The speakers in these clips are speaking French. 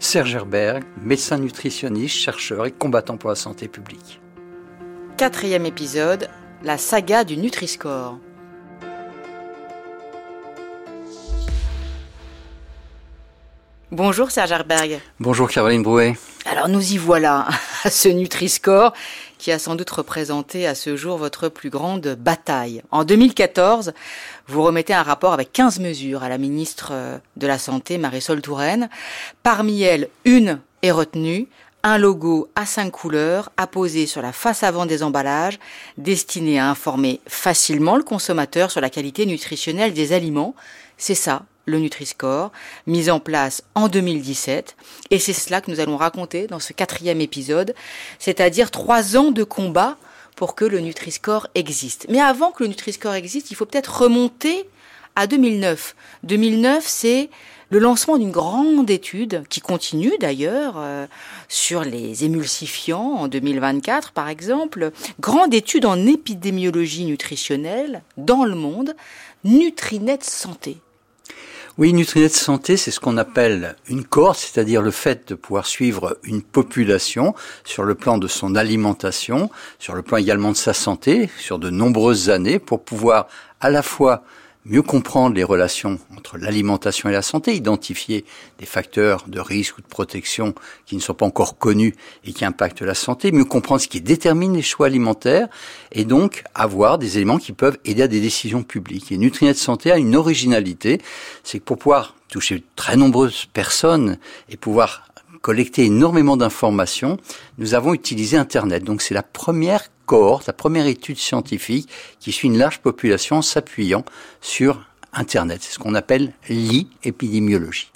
Serge Herberg, médecin nutritionniste, chercheur et combattant pour la santé publique. Quatrième épisode, la saga du Nutri-Score. Bonjour Serge Herberg. Bonjour Caroline Brouet. Alors nous y voilà, à ce Nutri-Score qui a sans doute représenté à ce jour votre plus grande bataille. En 2014, vous remettez un rapport avec 15 mesures à la ministre de la Santé, Marisol Touraine. Parmi elles, une est retenue, un logo à cinq couleurs apposé sur la face avant des emballages, destiné à informer facilement le consommateur sur la qualité nutritionnelle des aliments. C'est ça, le Nutri-Score, mis en place en 2017. Et c'est cela que nous allons raconter dans ce quatrième épisode, c'est-à-dire trois ans de combat pour que le Nutri-Score existe. Mais avant que le Nutri-Score existe, il faut peut-être remonter à 2009. 2009, c'est le lancement d'une grande étude qui continue d'ailleurs euh, sur les émulsifiants en 2024 par exemple, grande étude en épidémiologie nutritionnelle dans le monde, Nutrinet Santé. Oui, Nutrinet Santé, c'est ce qu'on appelle une cohorte, c'est-à-dire le fait de pouvoir suivre une population sur le plan de son alimentation, sur le plan également de sa santé, sur de nombreuses années, pour pouvoir à la fois mieux comprendre les relations entre l'alimentation et la santé, identifier des facteurs de risque ou de protection qui ne sont pas encore connus et qui impactent la santé, mieux comprendre ce qui détermine les choix alimentaires et donc avoir des éléments qui peuvent aider à des décisions publiques. Et Nutrinet Santé a une originalité, c'est que pour pouvoir toucher très nombreuses personnes et pouvoir collecter énormément d'informations, nous avons utilisé Internet. Donc c'est la première cohorte, la première étude scientifique qui suit une large population en s'appuyant sur Internet. C'est ce qu'on appelle l'e-épidémiologie.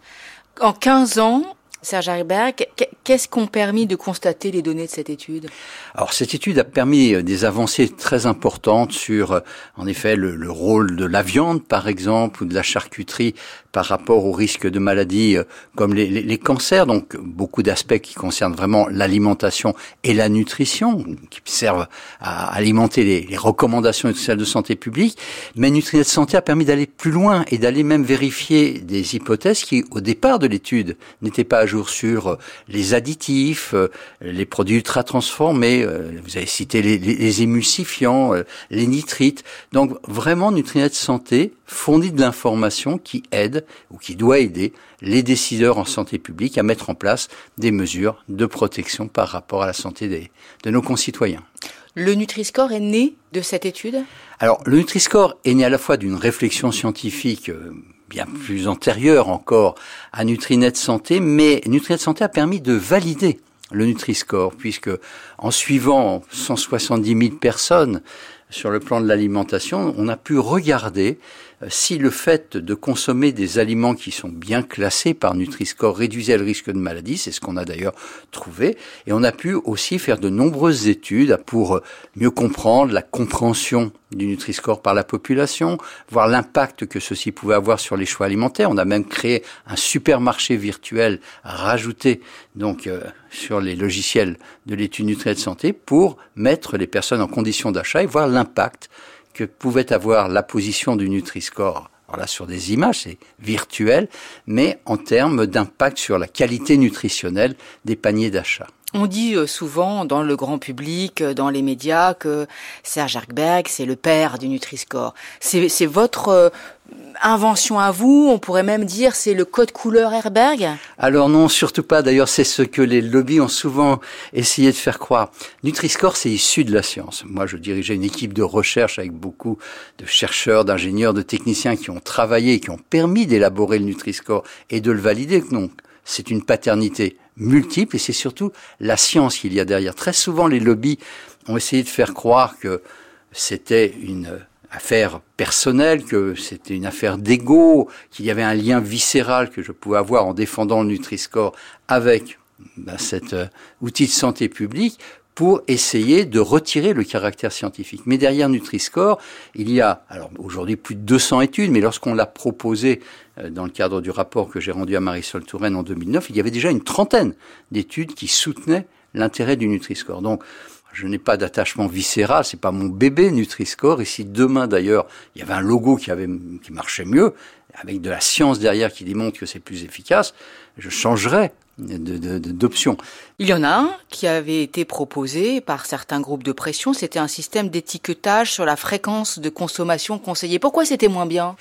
En 15 ans, Serge Hariberg, qu'est-ce qu'ont permis de constater les données de cette étude? Alors cette étude a permis euh, des avancées très importantes sur, euh, en effet, le, le rôle de la viande, par exemple, ou de la charcuterie par rapport aux risques de maladies euh, comme les, cancers. Donc beaucoup d'aspects qui concernent vraiment l'alimentation et la nutrition, qui servent à alimenter les, les recommandations de santé publique. Mais Nutrinet Santé a permis d'aller plus loin et d'aller même vérifier des hypothèses qui, au départ de l'étude, n'étaient pas jour sur les additifs, euh, les produits ultra transformés. euh, Vous avez cité les, les, les émulsifiants, euh, les nitrites. Donc vraiment, Nutrinet Santé fournit de l'information qui aide ou qui doit aider les décideurs en santé publique à mettre en place des mesures de protection par rapport à la santé des, de nos concitoyens. Le Nutri-Score est né de cette étude? Alors, le Nutri-Score est né à la fois d'une réflexion scientifique euh, bien plus antérieure encore à Nutrinet Santé, mais Nutrinet Santé a permis de valider le Nutri-Score, puisque en suivant 170 000 personnes sur le plan de l'alimentation, on a pu regarder si le fait de consommer des aliments qui sont bien classés par Nutri-Score réduisait le risque de maladie, c'est ce qu'on a d'ailleurs trouvé, et on a pu aussi faire de nombreuses études pour mieux comprendre la compréhension du Nutri-Score par la population, voir l'impact que ceci pouvait avoir sur les choix alimentaires. On a même créé un supermarché virtuel rajouté donc euh, sur les logiciels de l'étude Nutri de santé pour mettre les personnes en condition d'achat et voir l'impact que pouvait avoir la position du Nutri-Score. Sur des images, c'est virtuel, mais en termes d'impact sur la qualité nutritionnelle des paniers d'achat. On dit euh, souvent dans le grand public, euh, dans les médias, que Serge Herberg, c'est le père du Nutri-Score. C'est votre euh, invention à vous, on pourrait même dire c'est le code couleur Herberg Alors non, surtout pas. D'ailleurs, c'est ce que les lobbies ont souvent essayé de faire croire. Nutri-Score, c'est issu de la science. Moi, je dirigeais une équipe de recherche avec beaucoup de chercheurs, d'ingénieurs, de techniciens qui ont travaillé, qui ont permis d'élaborer le Nutri-Score et de le valider. Donc, c'est une paternité multiple et c'est surtout la science qu'il y a derrière. Très souvent, les lobbies ont essayé de faire croire que c'était une affaire personnelle, que c'était une affaire d'ego, qu'il y avait un lien viscéral que je pouvais avoir en défendant le Nutri-Score avec bah, cet euh, outil de santé publique pour essayer de retirer le caractère scientifique. Mais derrière Nutri-Score, il y a, alors aujourd'hui plus de 200 études, mais lorsqu'on l'a proposé euh, dans le cadre du rapport que j'ai rendu à Marisol Touraine en 2009, il y avait déjà une trentaine d'études qui soutenaient l'intérêt du Nutri-Score. Donc, je n'ai pas d'attachement viscéral, c'est pas mon bébé Nutri-Score. Et si demain d'ailleurs il y avait un logo qui avait qui marchait mieux, avec de la science derrière qui démontre que c'est plus efficace, je changerais d'options. Il y en a un qui avait été proposé par certains groupes de pression, c'était un système d'étiquetage sur la fréquence de consommation conseillée. Pourquoi c'était moins bien?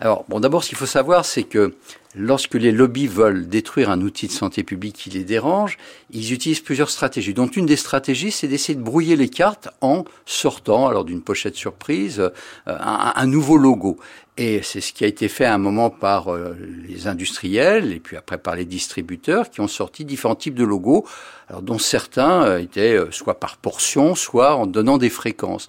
Alors, bon, d'abord, ce qu'il faut savoir, c'est que lorsque les lobbies veulent détruire un outil de santé publique qui les dérange, ils utilisent plusieurs stratégies. Donc, une des stratégies, c'est d'essayer de brouiller les cartes en sortant, alors d'une pochette surprise, euh, un, nouveau logo. Et c'est ce qui a été fait à un moment par euh, les industriels et puis après par les distributeurs qui ont sorti différents types de logos, dont certains euh, étaient soit par portion, soit en donnant des fréquences.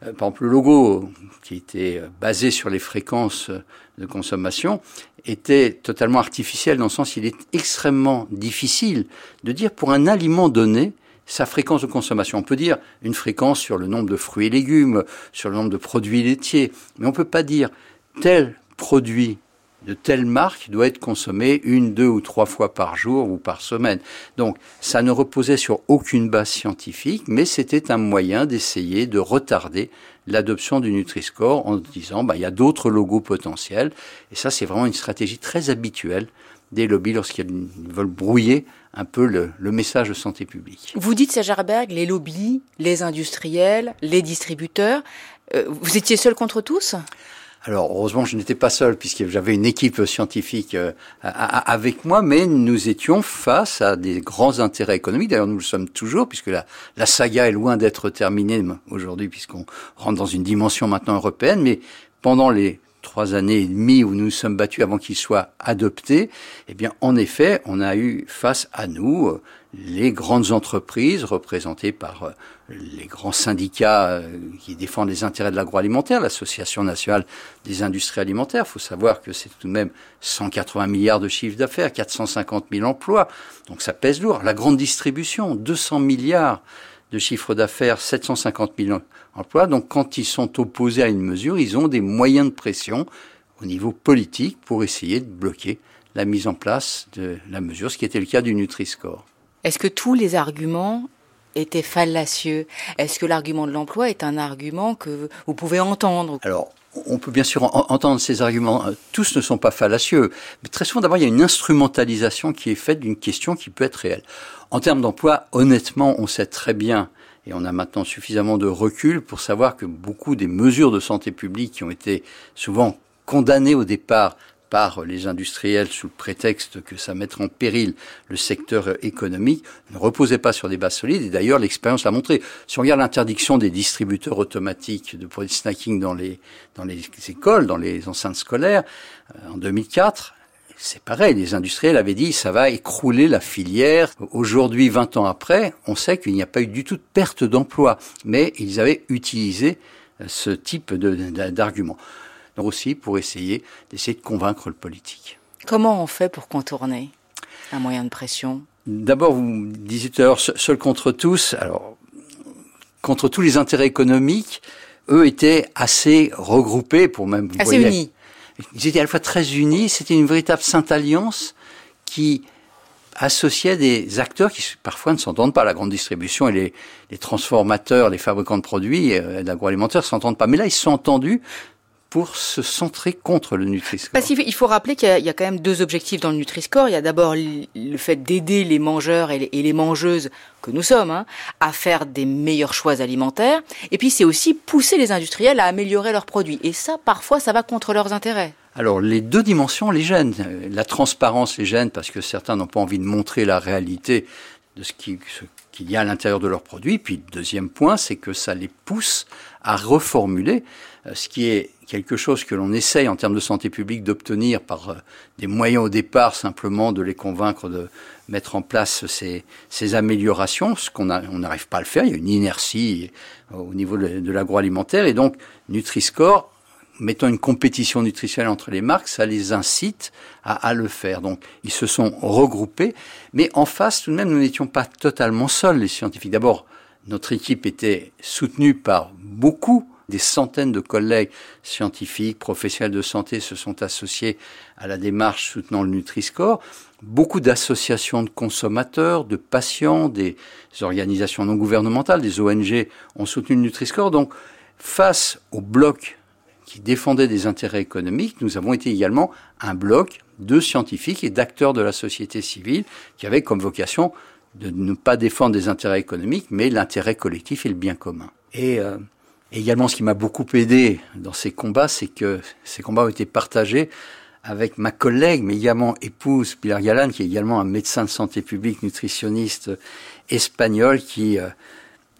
par exemple, le logo qui était basé sur les fréquences de consommation était totalement artificiel dans le sens qu'il est extrêmement difficile de dire pour un aliment donné sa fréquence de consommation. On peut dire une fréquence sur le nombre de fruits et légumes, sur le nombre de produits laitiers, mais on ne peut pas dire tel produit de telle marque doit être consommé une, deux ou trois fois par jour ou par semaine. Donc ça ne reposait sur aucune base scientifique, mais c'était un moyen d'essayer de retarder l'adoption du Nutri-Score en disant bah, il y a d'autres logos potentiels. Et ça, c'est vraiment une stratégie très habituelle des lobbies lorsqu'ils veulent brouiller un peu le, message de santé publique. Vous dites, Sajarberg, les lobbies, les industriels, les distributeurs, euh, vous étiez seul contre tous? Alors heureusement, je n'étais pas seul puisque j'avais une équipe scientifique euh, avec moi, mais nous étions face à des grands intérêts économiques. D'ailleurs, nous le sommes toujours puisque la, la saga est loin d'être terminée aujourd'hui puisqu'on rentre dans une dimension maintenant européenne. Mais pendant les trois années et demie où nous nous sommes battus avant qu'il soit adopté, eh bien, en effet, on a eu face à nous euh, les grandes entreprises représentées par euh, les grands syndicats euh, qui défendent les intérêts de l'agroalimentaire, l'Association nationale des industries alimentaires. Il faut savoir que c'est tout de même 180 milliards de chiffre d'affaires, 450 000 emplois, donc ça pèse lourd. La grande distribution, 200 milliards de chiffre d'affaires, 750 000 emplois. Donc quand ils sont opposés à une mesure, ils ont des moyens de pression au niveau politique pour essayer de bloquer la mise en place de la mesure, ce qui était le cas du Nutri-Score. Est-ce que tous les arguments étaient fallacieux? Est-ce que l'argument de l'emploi est un argument que vous pouvez entendre? Alors, on peut bien sûr entendre ces arguments. Tous ne sont pas fallacieux, mais très souvent, d'abord, il y a une instrumentalisation qui est faite d'une question qui peut être réelle. En termes d'emploi, honnêtement, on sait très bien, et on a maintenant suffisamment de recul pour savoir que beaucoup des mesures de santé publique qui ont été souvent condamnées au départ par les industriels sous le prétexte que ça mettrait en péril le secteur économique ne reposait pas sur des bases solides. Et d'ailleurs, l'expérience l'a montré. Si on regarde l'interdiction des distributeurs automatiques de produits snacking dans les, dans les écoles, dans les enceintes scolaires, euh, en 2004, c'est pareil, les industriels avaient dit ça va écrouler la filière. Aujourd'hui, 20 ans après, on sait qu'il n'y a pas eu du tout de perte d'emploi, mais ils avaient utilisé euh, ce type d'argument donc aussi pour essayer d'essayer de convaincre le politique. Comment on fait pour contourner un moyen de pression? D'abord, vous disiez tout à l'heure, seul contre tous. Alors, contre tous les intérêts économiques, eux étaient assez regroupés pour même. Vous assez unis. Ils étaient à la fois très unis. C'était une véritable sainte alliance qui associait des acteurs qui parfois ne s'entendent pas. La grande distribution et les, transformateurs, les fabricants de produits euh, d'agroalimentaire s'entendent pas. Mais là, ils se sont entendus pour se centrer contre le Nutri-Score Parce qu'il faut rappeler qu'il y, a quand même deux objectifs dans le Nutri-Score. Il y a d'abord le fait d'aider les mangeurs et les, mangeuses que nous sommes hein, à faire des meilleurs choix alimentaires. Et puis c'est aussi pousser les industriels à améliorer leurs produits. Et ça, parfois, ça va contre leurs intérêts. Alors les deux dimensions les gênent. La transparence les gêne parce que certains n'ont pas envie de montrer la réalité de ce qui, qu'il y a à l'intérieur de leurs produits. Puis le deuxième point, c'est que ça les pousse à reformuler euh, ce qui est quelque chose que l'on essaye en termes de santé publique d'obtenir par euh, des moyens au départ simplement de les convaincre de mettre en place ces, ces améliorations, ce qu'on n'arrive pas à le faire, il y a une inertie euh, au niveau de, l'agroalimentaire et donc Nutri-Score mettant une compétition nutritionnelle entre les marques, ça les incite à, à, le faire. Donc, ils se sont regroupés, mais en face, tout de même, nous n'étions pas totalement seuls, les scientifiques. D'abord, notre équipe était soutenue par beaucoup des centaines de collègues scientifiques, professionnels de santé se sont associés à la démarche soutenant le Nutri-Score. Beaucoup d'associations de consommateurs, de patients, des organisations non gouvernementales, des ONG ont soutenu le Nutri-Score. Donc, face au bloc qui défendait des intérêts économiques, nous avons été également un bloc de scientifiques et d'acteurs de la société civile qui avait comme vocation de ne pas défendre des intérêts économiques, mais l'intérêt collectif et le bien commun. Et euh, également, ce qui m'a beaucoup aidé dans ces combats, c'est que ces combats ont été partagés avec ma collègue, mais également épouse Pilar Galan, qui est également un médecin de santé publique, nutritionniste espagnol, qui euh,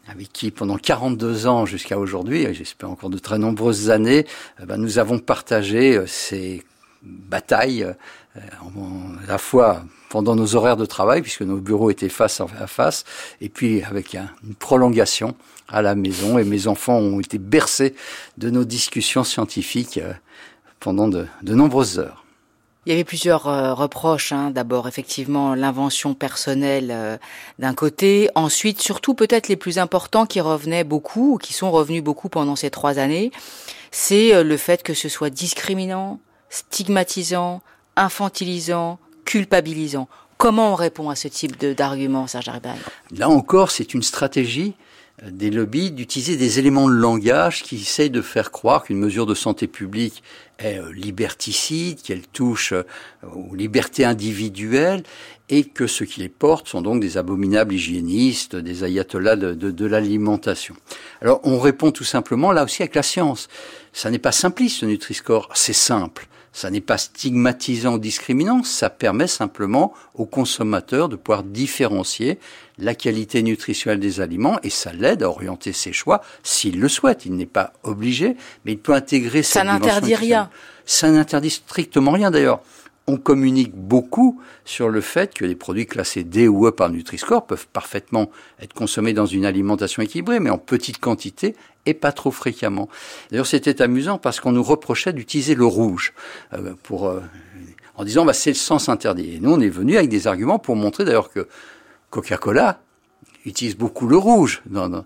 avec qui pendant 42 ans jusqu'à aujourd'hui, et j'espère encore de très nombreuses années, euh, ben, nous avons partagé euh, ces batailles à la fois pendant nos horaires de travail, puisque nos bureaux étaient face à face, et puis avec une prolongation à la maison. Et mes enfants ont été bercés de nos discussions scientifiques euh, pendant de, nombreuses heures. Il y avait plusieurs euh, reproches. Hein. D'abord, effectivement, l'invention personnelle euh, d'un côté. Ensuite, surtout peut-être les plus importants qui revenaient beaucoup, ou qui sont revenus beaucoup pendant ces trois années, c'est le fait que ce soit discriminant, stigmatisant, infantilisant, culpabilisant. Comment on répond à ce type d'argument, Serge Arribal Là encore, c'est une stratégie euh, des lobbies d'utiliser des éléments de langage qui essayent de faire croire qu'une mesure de santé publique est euh, liberticide, qu'elle touche euh, aux libertés individuelles et que ceux qui les portent sont donc des abominables hygiénistes, des ayatollahs de, de l'alimentation. Alors on répond tout simplement là aussi avec la science. Ça n'est pas simpliste ce Nutri-Score, c'est simple. Ça n'est pas stigmatisant ou discriminant, ça permet simplement aux consommateurs de pouvoir différencier la qualité nutritionnelle des aliments et ça l'aide à orienter ses choix s'il le souhaite. Il n'est pas obligé, mais il peut intégrer Ça n'interdit rien. Ça n'interdit strictement rien d'ailleurs on communique beaucoup sur le fait que les produits classés D ou E par Nutri-Score peuvent parfaitement être consommés dans une alimentation équilibrée, mais en petite quantité et pas trop fréquemment. D'ailleurs, c'était amusant parce qu'on nous reprochait d'utiliser le rouge euh, pour, euh, en disant bah, c'est le sens interdit. Et nous, on est venu avec des arguments pour montrer d'ailleurs que Coca-Cola utilise beaucoup le rouge dans,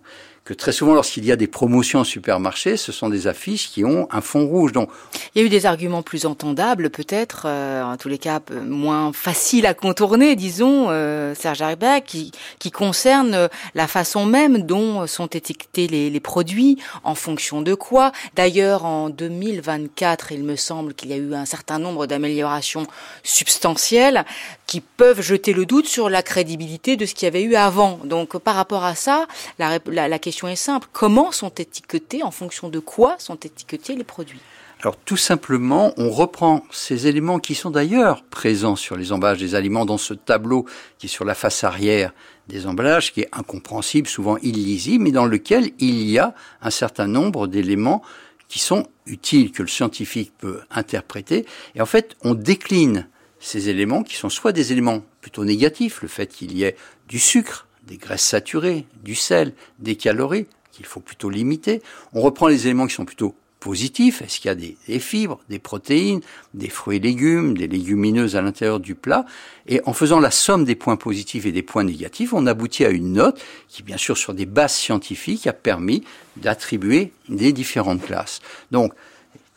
que très souvent, lorsqu'il y a des promotions en supermarché, ce sont des affiches qui ont un fond rouge. Donc, il y a eu des arguments plus entendables, peut-être, euh, en tous les cas moins faciles à contourner, disons, euh, Serge Arbeck, qui, qui concernent euh, la façon même dont sont étiquetés les, les produits, en fonction de quoi. D'ailleurs, en 2024, il me semble qu'il y a eu un certain nombre d'améliorations substantielles qui peuvent jeter le doute sur la crédibilité de ce qu'il y avait eu avant. Donc, par rapport à ça, la, la, question est simple. Comment sont étiquetés, en fonction de quoi sont étiquetés les produits? Alors tout simplement, on reprend ces éléments qui sont d'ailleurs présents sur les emballages des aliments dans ce tableau qui est sur la face arrière des emballages, qui est incompréhensible, souvent illisible, mais dans lequel il y a un certain nombre d'éléments qui sont utiles, que le scientifique peut interpréter. Et en fait, on décline ces éléments qui sont soit des éléments plutôt négatifs, le fait qu'il y ait du sucre des graisses saturées, du sel, des calories, qu'il faut plutôt limiter. On reprend les éléments qui sont plutôt positifs. Est-ce qu'il y a des, fibres, des protéines, des fruits et légumes, des légumineuses à l'intérieur du plat? Et en faisant la somme des points positifs et des points négatifs, on aboutit à une note qui, bien sûr, sur des bases scientifiques, a permis d'attribuer des différentes classes. Donc,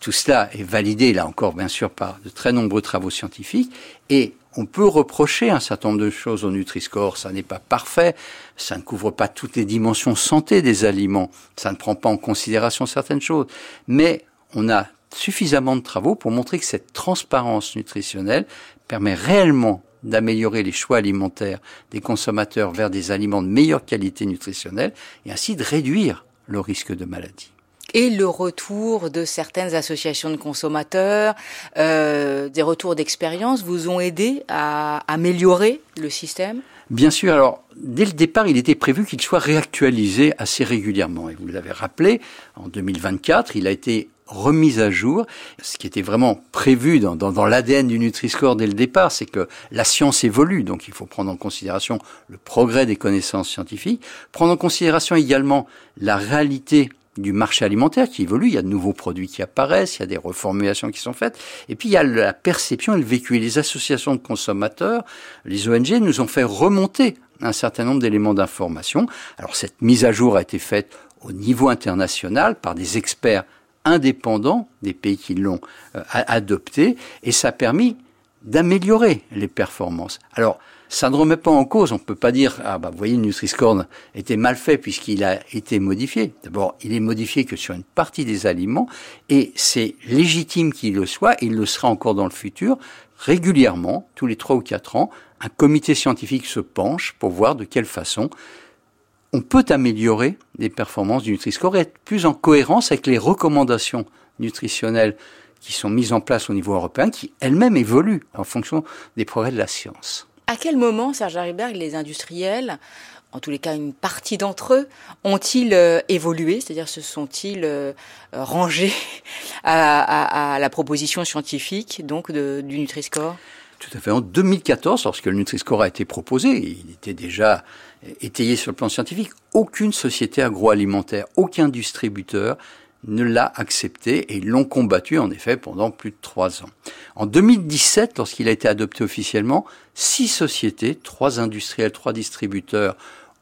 tout cela est validé, là encore, bien sûr, par de très nombreux travaux scientifiques. Et on peut reprocher un certain nombre de choses au Nutri-Score. Ça n'est pas parfait, ça ne couvre pas toutes les dimensions santé des aliments, ça ne prend pas en considération certaines choses. Mais on a suffisamment de travaux pour montrer que cette transparence nutritionnelle permet réellement d'améliorer les choix alimentaires des consommateurs vers des aliments de meilleure qualité nutritionnelle et ainsi de réduire le risque de maladie et le retour de certaines associations de consommateurs, euh, des retours d'expérience vous ont aidé à améliorer le système? Bien sûr. Alors, dès le départ, il était prévu qu'il soit réactualisé assez régulièrement. Et vous l'avez rappelé, en 2024, il a été remise à jour. Ce qui était vraiment prévu dans, dans, dans l'ADN du Nutri-Score dès le départ, c'est que la science évolue, donc il faut prendre en considération le progrès des connaissances scientifiques, prendre en considération également la réalité du marché alimentaire qui évolue, il y a de nouveaux produits qui apparaissent, il y a des reformulations qui sont faites, et puis il y a la perception et le vécu. Et les associations de consommateurs, les ONG, nous ont fait remonter un certain nombre d'éléments d'information. Alors cette mise à jour a été faite au niveau international par des experts indépendants des pays qui l'ont euh, adopté, et ça a permis d'améliorer les performances. Alors, ça ne remet pas en cause, on ne peut pas dire, ah bah vous voyez, le Nutri-Score était mal fait puisqu'il a été modifié. D'abord, il est modifié que sur une partie des aliments, et c'est légitime qu'il le soit, et il le sera encore dans le futur. Régulièrement, tous les trois ou quatre ans, un comité scientifique se penche pour voir de quelle façon on peut améliorer les performances du Nutri-Score et être plus en cohérence avec les recommandations nutritionnelles qui sont mises en place au niveau européen, qui elles-mêmes évoluent en fonction des progrès de la science. À quel moment, Serge Hariberg, les industriels, en tous les cas une partie d'entre eux, ont-ils euh, évolué? C'est-à-dire se sont-ils euh, rangés à, la proposition scientifique donc du Nutri-Score? Tout à fait. En 2014, lorsque le Nutri-Score a été proposé, il était déjà étayé sur le plan scientifique, aucune société agroalimentaire, aucun distributeur ne l'a accepté et l'ont combattu en effet pendant plus de trois ans. En 2017, lorsqu'il a été adopté officiellement, six sociétés, trois industriels, trois distributeurs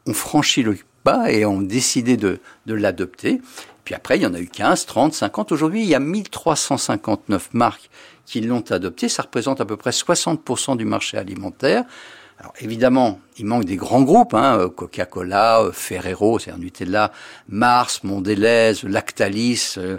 ont franchi le pas et ont décidé de, de l'adopter. Puis après, il y en a eu 15, 30, 50. Aujourd'hui, il y a 1359 marques qui l'ont adopté. Ça représente à peu près 60% du marché alimentaire. Alors évidemment, il manque des grands groupes, hein, euh, Coca-Cola, euh, Ferrero, c'est Nutella, Mars, Mondelez, Lactalis, euh,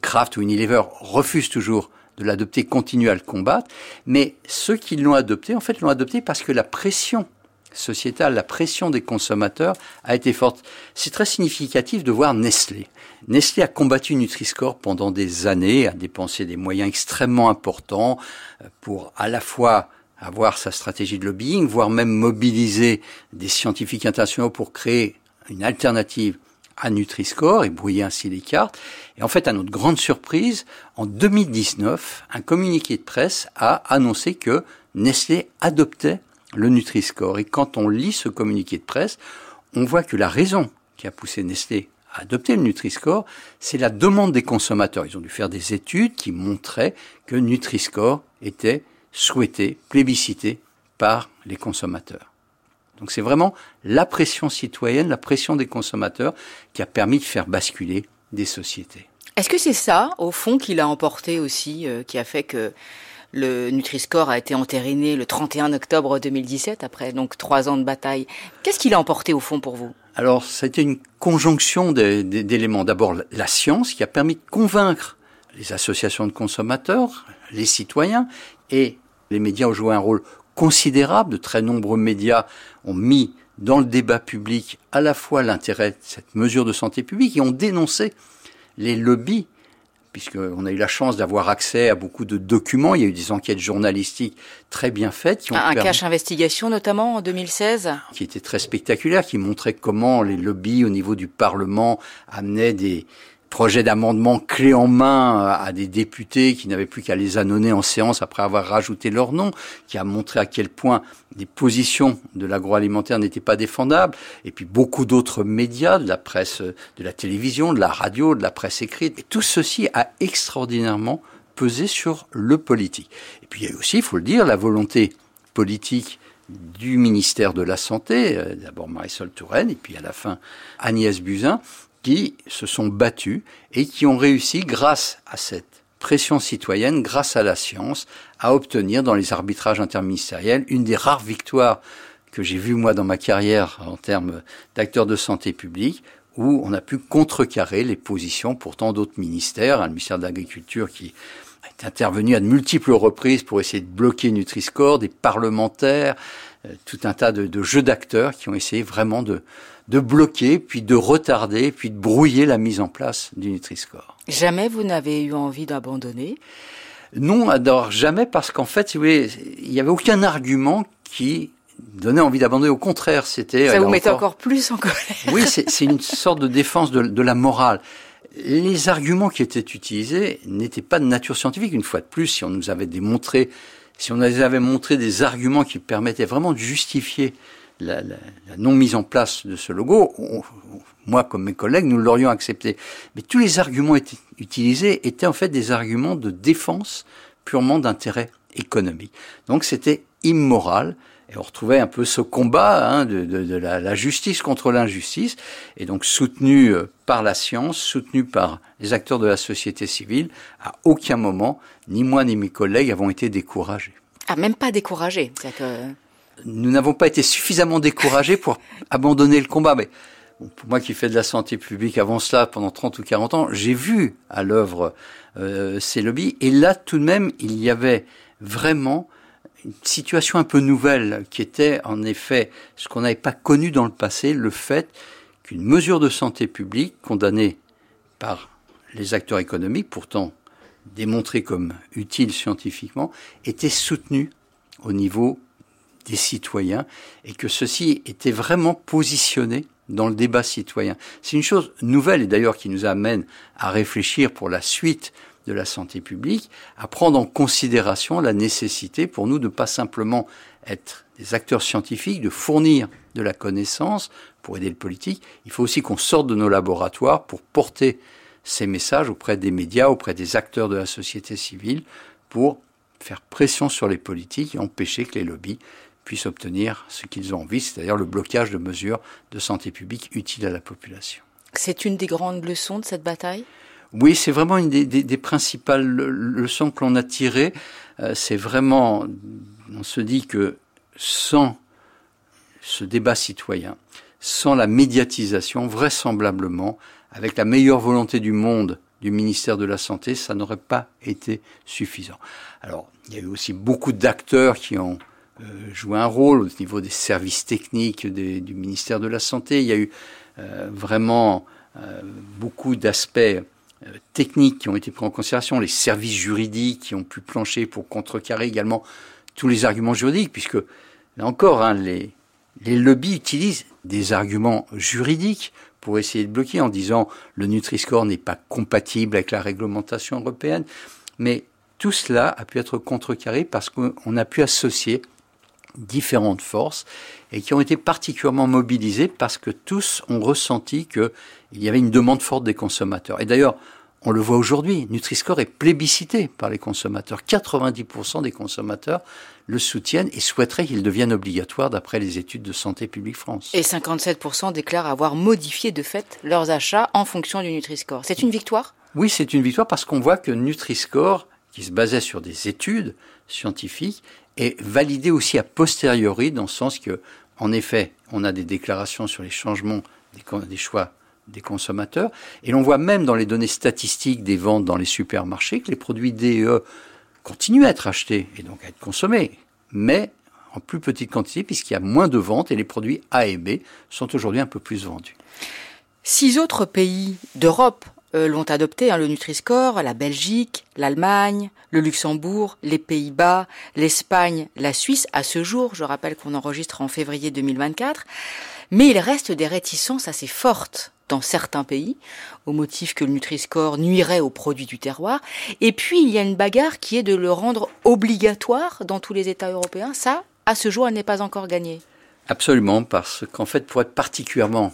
Kraft ou Unilever refusent toujours de l'adopter, continuent à le combattre. Mais ceux qui l'ont adopté, en fait, l'ont adopté parce que la pression sociétale, la pression des consommateurs a été forte. C'est très significatif de voir Nestlé. Nestlé a combattu Nutri-Score pendant des années, a dépensé des moyens extrêmement importants pour à la fois avoir sa stratégie de lobbying, voire même mobiliser des scientifiques internationaux pour créer une alternative à Nutri-Score et brouiller ainsi les cartes. Et en fait, à notre grande surprise, en 2019, un communiqué de presse a annoncé que Nestlé adoptait le Nutri-Score. Et quand on lit ce communiqué de presse, on voit que la raison qui a poussé Nestlé à adopter le Nutri-Score, c'est la demande des consommateurs. Ils ont dû faire des études qui montraient que Nutri-Score était souhaité, plébiscité par les consommateurs. Donc c'est vraiment la pression citoyenne, la pression des consommateurs qui a permis de faire basculer des sociétés. Est-ce que c'est ça, au fond, qui l'a emporté aussi, euh, qui a fait que le Nutri-Score a été entériné le 31 octobre 2017, après donc trois ans de bataille? Qu'est-ce qui l'a emporté au fond pour vous? Alors, ça a été une conjonction d'éléments. D'abord, la science qui a permis de convaincre les associations de consommateurs, les citoyens, et les médias ont joué un rôle considérable. De très nombreux médias ont mis dans le débat public à la fois l'intérêt de cette mesure de santé publique et ont dénoncé les lobbies puisqu'on a eu la chance d'avoir accès à beaucoup de documents. Il y a eu des enquêtes journalistiques très bien faites. Qui ont un cache investigation notamment en 2016 Qui était très spectaculaire, qui montrait comment les lobbies au niveau du Parlement amenaient des, projet d'amendement clé en main à des députés qui n'avaient plus qu'à les annoncer en séance après avoir rajouté leur nom, qui a montré à quel point les positions de l'agroalimentaire n'étaient pas défendables, et puis beaucoup d'autres médias, de la presse, de la télévision, de la radio, de la presse écrite. Tout ceci a extraordinairement pesé sur le politique. Et puis il y a aussi, il faut le dire, la volonté politique du ministère de la Santé, euh, d'abord Marisol Touraine, et puis à la fin Agnès Buzyn, qui se sont battus et qui ont réussi, grâce à cette pression citoyenne, grâce à la science, à obtenir dans les arbitrages interministériels une des rares victoires que j'ai vues moi dans ma carrière en termes d'acteurs de santé publique, où on a pu contrecarrer les positions pourtant d'autres ministères, un ministère de l'Agriculture qui est intervenu à de multiples reprises pour essayer de bloquer Nutri-Score, des parlementaires, euh, tout un tas de jeux d'acteurs qui ont essayé vraiment de, de bloquer, puis de retarder, puis de brouiller la mise en place du Nutri-Score. Jamais vous n'avez eu envie d'abandonner Non, alors jamais, parce qu'en fait, il n'y avait aucun argument qui donnait envie d'abandonner. Au contraire, c'était... Ça vous mettait encore, plus en colère. Oui, c'est une sorte de défense de, de la morale. les arguments qui étaient utilisés n'étaient pas de nature scientifique. Une fois de plus, si on nous avait démontré, si on nous avait montré des arguments qui permettaient vraiment de justifier la, non mise en place de ce logo, moi comme mes collègues, nous l'aurions accepté. Mais tous les arguments utilisés étaient en fait des arguments de défense purement d'intérêt économique. Donc c'était immoral. Et on retrouvait un peu ce combat hein, de, la, justice contre l'injustice, et donc soutenu euh, par la science, soutenu par les acteurs de la société civile. À aucun moment, ni moi ni mes collègues avons été découragés. Ah, même pas découragés. Que... Nous n'avons pas été suffisamment découragés pour abandonner le combat. Mais pour moi qui fais de la santé publique avant cela pendant 30 ou 40 ans, j'ai vu à l'œuvre euh, ces lobbies. Et là, tout de même, il y avait vraiment une situation un peu nouvelle qui était en effet ce qu'on n'avait pas connu dans le passé, le fait qu'une mesure de santé publique condamnée par les acteurs économiques, pourtant démontrée comme utile scientifiquement, était soutenue au niveau des citoyens et que ceci était vraiment positionné dans le débat citoyen. C'est une chose nouvelle et d'ailleurs qui nous amène à réfléchir pour la suite de la santé publique, à prendre en considération la nécessité pour nous de pas simplement être des acteurs scientifiques, de fournir de la connaissance pour aider le politique. Il faut aussi qu'on sorte de nos laboratoires pour porter ces messages auprès des médias, auprès des acteurs de la société civile, pour faire pression sur les politiques et empêcher que les lobbies puissent obtenir ce qu'ils ont envie, c'est-à-dire le blocage de mesures de santé publique utiles à la population. C'est une des grandes leçons de cette bataille? Oui, c'est vraiment une des, principales leçons que l'on a tirées. Euh, c'est vraiment, on se dit que sans ce débat citoyen, sans la médiatisation, vraisemblablement, avec la meilleure volonté du monde du ministère de la Santé, ça n'aurait pas été suffisant. Alors, il y a eu aussi beaucoup d'acteurs qui ont joué un rôle au niveau des services techniques du ministère de la Santé. Il y a eu euh, vraiment beaucoup d'aspects euh, techniques qui ont été pris en considération, les services juridiques qui ont pu plancher pour contrecarrer également tous les arguments juridiques, puisque là encore, hein, les, les lobbies utilisent des arguments juridiques pour essayer de bloquer en disant le Nutri-Score n'est pas compatible avec la réglementation européenne. Mais tout cela a pu être contrecarré parce qu'on a pu associer différentes forces et qui ont été particulièrement mobilisées parce que tous ont ressenti qu'il y avait une demande forte des consommateurs. Et d'ailleurs, on le voit aujourd'hui, Nutri-Score est plébiscité par les consommateurs. 90% des consommateurs le soutiennent et souhaiteraient qu'il devienne obligatoire d'après les études de Santé publique France. Et 57% déclarent avoir modifié de fait leurs achats en fonction du Nutri-Score. C'est une victoire? Oui, c'est une victoire parce qu'on voit que Nutri-Score, qui se basait sur des études scientifiques, est validé aussi a posteriori dans le sens que, en effet, on a des déclarations sur les changements des, choix des consommateurs. Et l'on voit même dans les données statistiques des ventes dans les supermarchés que les produits DE continuent à être achetés et donc à être consommés, mais en plus petite quantité puisqu'il y a moins de ventes et les produits A et B sont aujourd'hui un peu plus vendus. Six autres pays d'Europe euh, l'ont adopté, hein, le Nutri-Score, la Belgique, l'Allemagne, le Luxembourg, les Pays-Bas, l'Espagne, la Suisse. À ce jour, je rappelle qu'on enregistre en février 2024. Mais il reste des réticences assez fortes dans certains pays, au motif que le Nutri-Score nuirait aux produits du terroir. Et puis, il y a une bagarre qui est de le rendre obligatoire dans tous les États européens. Ça, à ce jour, elle n'est pas encore gagnée. Absolument, parce qu'en fait, pour être particulièrement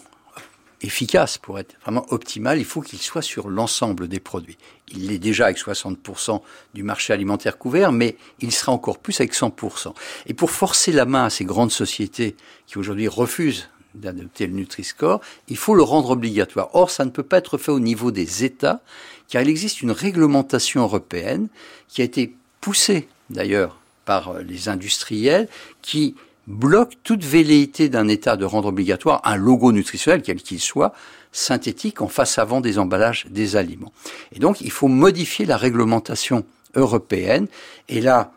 efficace, pour être vraiment optimal, il faut qu'il soit sur l'ensemble des produits. Il l'est déjà avec 60% du marché alimentaire couvert, mais il sera encore plus avec 100%. Et pour forcer la main à ces grandes sociétés qui aujourd'hui refusent d'adopter le Nutri-Score, il faut le rendre obligatoire. Or, ça ne peut pas être fait au niveau des États, car il existe une réglementation européenne qui a été poussée d'ailleurs par les industriels, qui bloque toute velléité d'un État de rendre obligatoire un logo nutritionnel, quel qu'il soit, synthétique en face avant des emballages des aliments. Et donc, il faut modifier la réglementation européenne. Et là,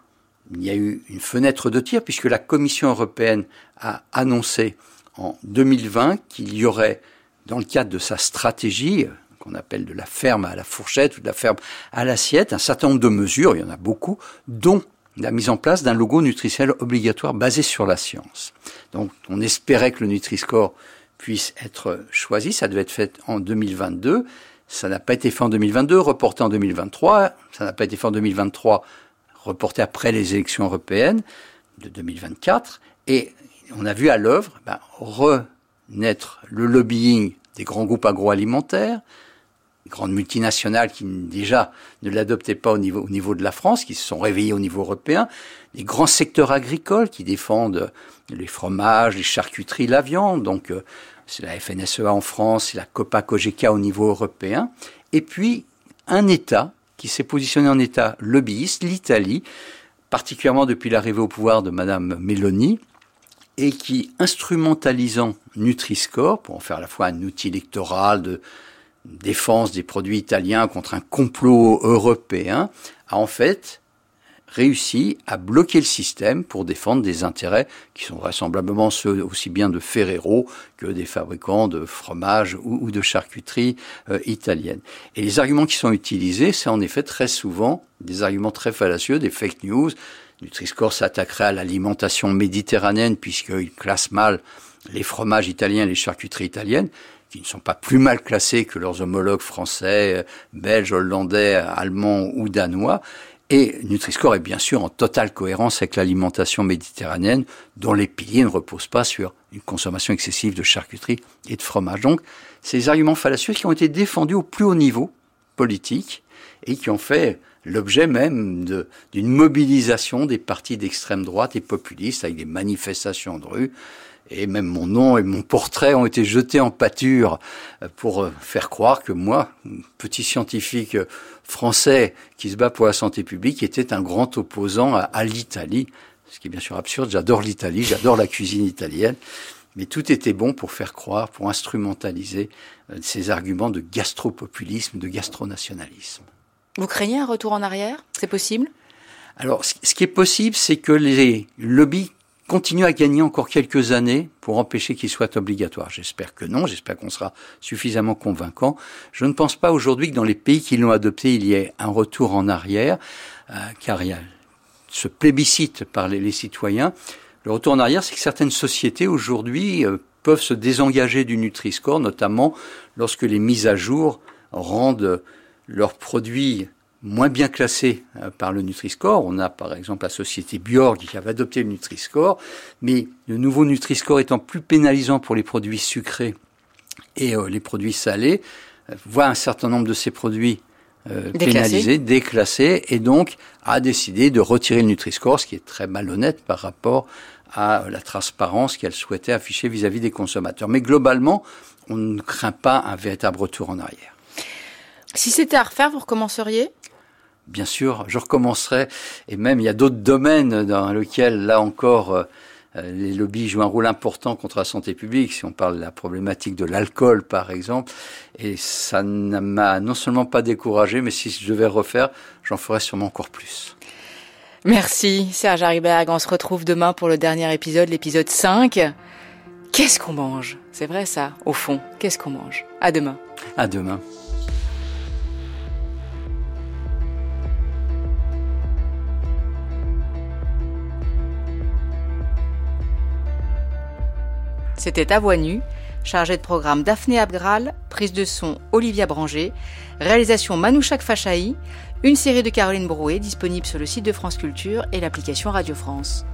il y a eu une fenêtre de tir puisque la Commission européenne a annoncé en 2020 qu'il y aurait, dans le cadre de sa stratégie, qu'on appelle de la ferme à la fourchette ou de la ferme à l'assiette, un certain nombre de mesures, il y en a beaucoup, dont la mise en place d'un logo nutritionnel obligatoire basé sur la science. Donc on espérait que le Nutri-Score puisse être choisi, ça devait être fait en 2022. Ça n'a pas été fait en 2022, reporté en 2023. Ça n'a pas été fait en 2023, reporté après les élections européennes de 2024. Et on a vu à l'œuvre ben, renaître le lobbying des grands groupes agroalimentaires, grandes multinationales qui déjà ne l'adoptaient pas au niveau, au niveau de la France, qui se sont réveillées au niveau européen, des grands secteurs agricoles qui défendent les fromages, les charcuteries, la viande, donc euh, c'est la FNSEA en France, c'est la Copa au niveau européen, et puis un État qui s'est positionné en État lobbyiste, l'Italie, particulièrement depuis l'arrivée au pouvoir de Madame Meloni, et qui, instrumentalisant Nutri-Score, pour en faire à la fois un outil électoral de défense des produits italiens contre un complot européen, a en fait réussi à bloquer le système pour défendre des intérêts qui sont vraisemblablement ceux aussi bien de Ferrero que des fabricants de fromage ou, de charcuterie euh, italienne. Et les arguments qui sont utilisés, c'est en effet très souvent des arguments très fallacieux, des fake news. Nutri-Score s'attaquerait à l'alimentation méditerranéenne puisqu'il classe mal les fromages italiens et les charcuteries italiennes qui ne sont pas plus mal classés que leurs homologues français, belges, hollandais, allemands ou danois. Et Nutri-Score est bien sûr en totale cohérence avec l'alimentation méditerranéenne, dont les piliers ne reposent pas sur une consommation excessive de charcuterie et de fromage. Donc, ces arguments fallacieux qui ont été défendus au plus haut niveau politique et qui ont fait l'objet même d'une mobilisation des partis d'extrême droite et populistes avec des manifestations de rue et même mon nom et mon portrait ont été jetés en pâture euh, pour euh, faire croire que moi, petit scientifique français qui se bat pour la santé publique, était un grand opposant à, l'Italie. Ce qui est bien sûr absurde, j'adore l'Italie, j'adore la cuisine italienne, mais tout était bon pour faire croire, pour instrumentaliser euh, ces arguments de gastropopulisme, de gastronationalisme. Vous craignez un retour en arrière? C'est possible? Alors, ce qui est possible, c'est que les lobbies continue à gagner encore quelques années pour empêcher qu'il soit obligatoire. J'espère que non, j'espère qu'on sera suffisamment convaincant. Je ne pense pas aujourd'hui que dans les pays qui l'ont adopté, il y ait un retour en arrière, euh, car il y a ce plébiscite par les, citoyens. Le retour en arrière, c'est que certaines sociétés aujourd'hui euh, peuvent se désengager du Nutri-Score, notamment lorsque les mises à jour rendent leurs produits moins bien classés euh, par le Nutri-Score. On a par exemple la société Bjorg qui avait adopté le Nutri-Score, mais le nouveau Nutri-Score étant plus pénalisant pour les produits sucrés et euh, les produits salés, euh, voit un certain nombre de ces produits pénalisés, déclassés, et donc a décidé de retirer le Nutri-Score, ce qui est très malhonnête par rapport à la transparence qu'elle souhaitait afficher vis-à-vis -vis des consommateurs. Mais globalement, on ne craint pas un véritable retour en arrière. Si c'était à refaire, vous recommenceriez? Bien sûr, je recommencerai. Et même, il y a d'autres domaines dans lesquels, là encore, euh, les lobbies jouent un rôle important contre la santé publique. Si on parle de la problématique de l'alcool, par exemple, et ça ne m'a non seulement pas découragé, mais si je devais refaire, j'en ferais sûrement encore plus. Merci Serge Hariberg. On se retrouve demain pour le dernier épisode, l'épisode 5. Qu'est-ce qu'on mange? C'est vrai ça, au fond. Qu'est-ce qu'on mange? À demain. À demain. C'était à voix nue, chargé de programme Daphné Abgral, prise de son Olivia Branger, réalisation Manouchak Fachaï, une série de Caroline Brouet disponible sur le site de France Culture et l'application Radio France.